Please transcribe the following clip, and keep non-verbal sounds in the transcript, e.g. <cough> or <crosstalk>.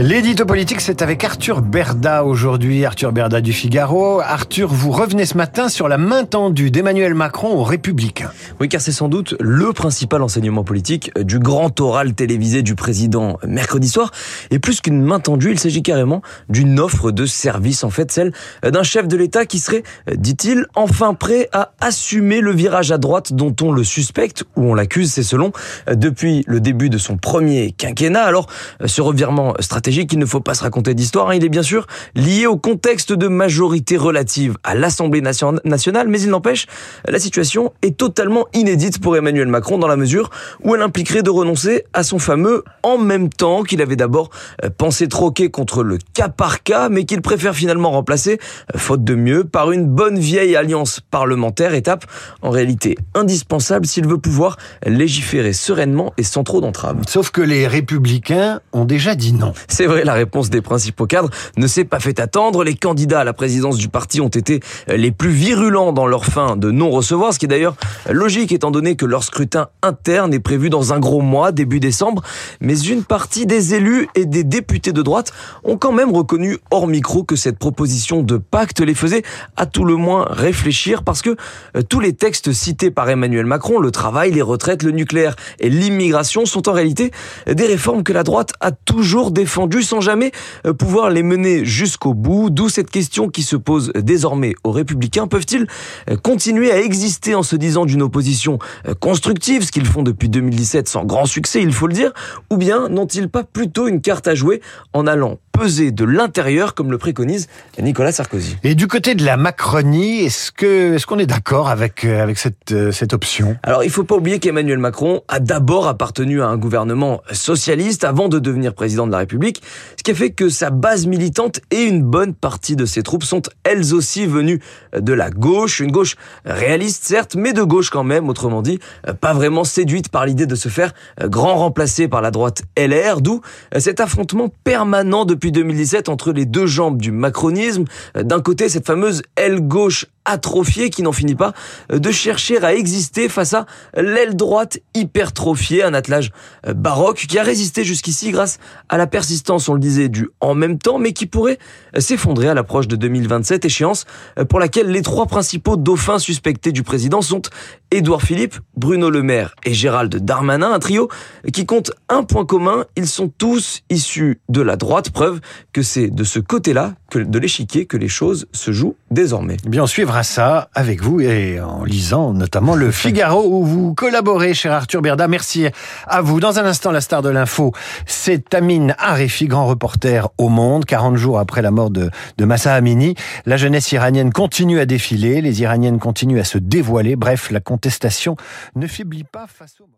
L'édito politique, c'est avec Arthur Berda aujourd'hui. Arthur Berda du Figaro. Arthur, vous revenez ce matin sur la main tendue d'Emmanuel Macron aux Républicains. Oui, car c'est sans doute le principal enseignement politique du grand oral télévisé du président mercredi soir. Et plus qu'une main tendue, il s'agit carrément d'une offre de service, en fait, celle d'un chef de l'État qui serait, dit-il, enfin prêt à assumer le virage à droite dont on le suspecte ou on l'accuse, c'est selon, depuis le début de son premier quinquennat. Alors, ce revirement stratégique qu'il ne faut pas se raconter d'histoire. Hein. Il est bien sûr lié au contexte de majorité relative à l'Assemblée nationale, mais il n'empêche, la situation est totalement inédite pour Emmanuel Macron dans la mesure où elle impliquerait de renoncer à son fameux en même temps qu'il avait d'abord euh, pensé troquer contre le cas par cas, mais qu'il préfère finalement remplacer, euh, faute de mieux, par une bonne vieille alliance parlementaire, étape en réalité indispensable s'il veut pouvoir légiférer sereinement et sans trop d'entraves. Sauf que les républicains ont déjà dit non. C'est vrai, la réponse des principaux cadres ne s'est pas fait attendre. Les candidats à la présidence du parti ont été les plus virulents dans leur fin de non-recevoir, ce qui est d'ailleurs logique étant donné que leur scrutin interne est prévu dans un gros mois, début décembre. Mais une partie des élus et des députés de droite ont quand même reconnu hors micro que cette proposition de pacte les faisait à tout le moins réfléchir parce que euh, tous les textes cités par Emmanuel Macron, le travail, les retraites, le nucléaire et l'immigration sont en réalité des réformes que la droite a toujours défendues sans jamais euh, pouvoir les mener jusqu'au bout. D'où cette question qui se pose désormais aux républicains. Peuvent-ils euh, continuer à exister en se disant d'une opposition euh, constructive, ce qu'ils font depuis 2017 sans grand succès, il faut le dire, ou bien n'ont-ils pas plutôt une carte à jouer en allant peser de l'intérieur, comme le préconise Nicolas Sarkozy. Et du côté de la Macronie, est-ce que est-ce qu'on est, d'accord avec euh, avec cette euh, cette option? Alors, il faut pas oublier qu'Emmanuel Macron a d'abord appartenu à un gouvernement socialiste avant de devenir président de la République, ce qui a fait que sa base militante et une bonne partie de ses troupes sont elles aussi venues de la gauche, une gauche réaliste certes, mais de gauche quand même, autrement dit, pas vraiment séduite par l'idée de se faire grand remplacer par la droite LR, d'où cet affrontement permanent depuis 2017 entre les deux jambes du macronisme. D'un côté, cette fameuse aile gauche atrophiée qui n'en finit pas de chercher à exister face à l'aile droite hypertrophiée, un attelage baroque qui a résisté jusqu'ici grâce à la persistance, on le disait, du en même temps, mais qui pourrait s'effondrer à l'approche de 2027, échéance pour laquelle les trois principaux dauphins suspectés du président sont Édouard Philippe, Bruno Le Maire et Gérald Darmanin, un trio qui compte un point commun, ils sont tous issus de la droite, preuve que c'est de ce côté-là de l'échiquier que les choses se jouent désormais. Eh bien, on suivra ça avec vous et en lisant notamment le <laughs> Figaro où vous collaborez, cher Arthur Berda. Merci à vous. Dans un instant, la star de l'info, c'est Amine Arefi, grand reporter au Monde, 40 jours après la mort de, de Massa Amini. La jeunesse iranienne continue à défiler, les Iraniennes continuent à se dévoiler. Bref, la contestation ne faiblit pas face au...